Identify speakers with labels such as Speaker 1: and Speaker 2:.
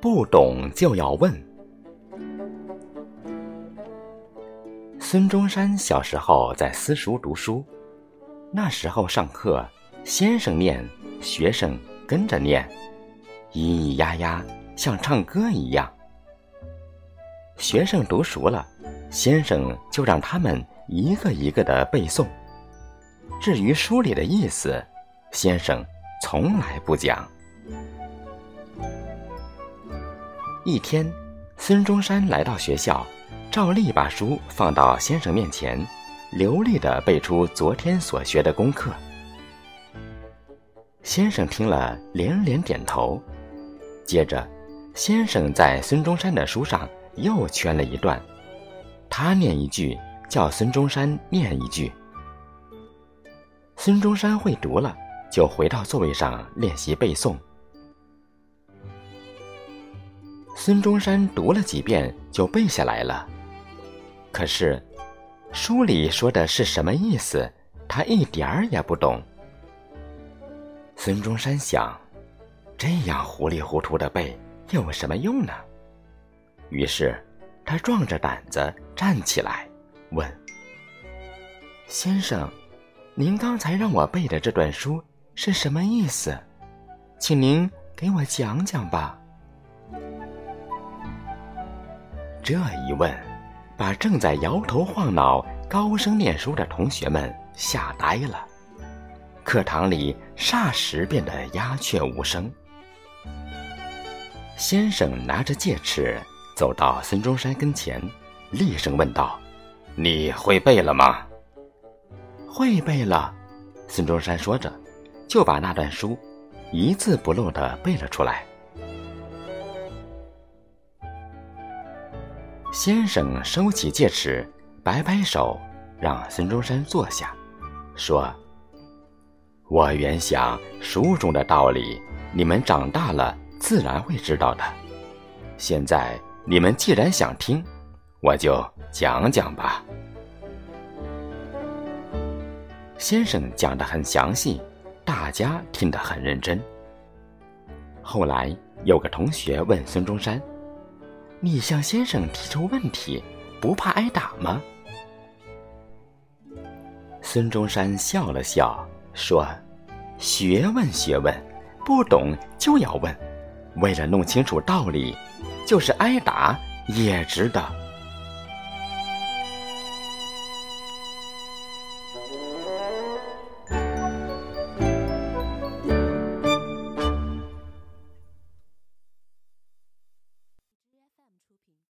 Speaker 1: 不懂就要问。孙中山小时候在私塾读书，那时候上课，先生念，学生跟着念，咿咿呀呀，像唱歌一样。学生读熟了，先生就让他们一个一个的背诵。至于书里的意思，先生从来不讲。一天，孙中山来到学校，照例把书放到先生面前，流利的背出昨天所学的功课。先生听了，连连点头。接着，先生在孙中山的书上又圈了一段，他念一句，叫孙中山念一句。孙中山会读了，就回到座位上练习背诵。孙中山读了几遍就背下来了，可是书里说的是什么意思，他一点儿也不懂。孙中山想，这样糊里糊涂的背有什么用呢？于是他壮着胆子站起来，问：“先生。”您刚才让我背的这段书是什么意思？请您给我讲讲吧。这一问，把正在摇头晃脑、高声念书的同学们吓呆了。课堂里霎时变得鸦雀无声。先生拿着戒尺走到孙中山跟前，厉声问道：“你会背了吗？”会背了，孙中山说着，就把那段书一字不漏的背了出来。先生收起戒尺，摆摆手，让孙中山坐下，说：“我原想书中的道理，你们长大了自然会知道的。现在你们既然想听，我就讲讲吧。”先生讲的很详细，大家听得很认真。后来有个同学问孙中山：“你向先生提出问题，不怕挨打吗？”孙中山笑了笑，说：“学问学问，不懂就要问。为了弄清楚道理，就是挨打也值得。”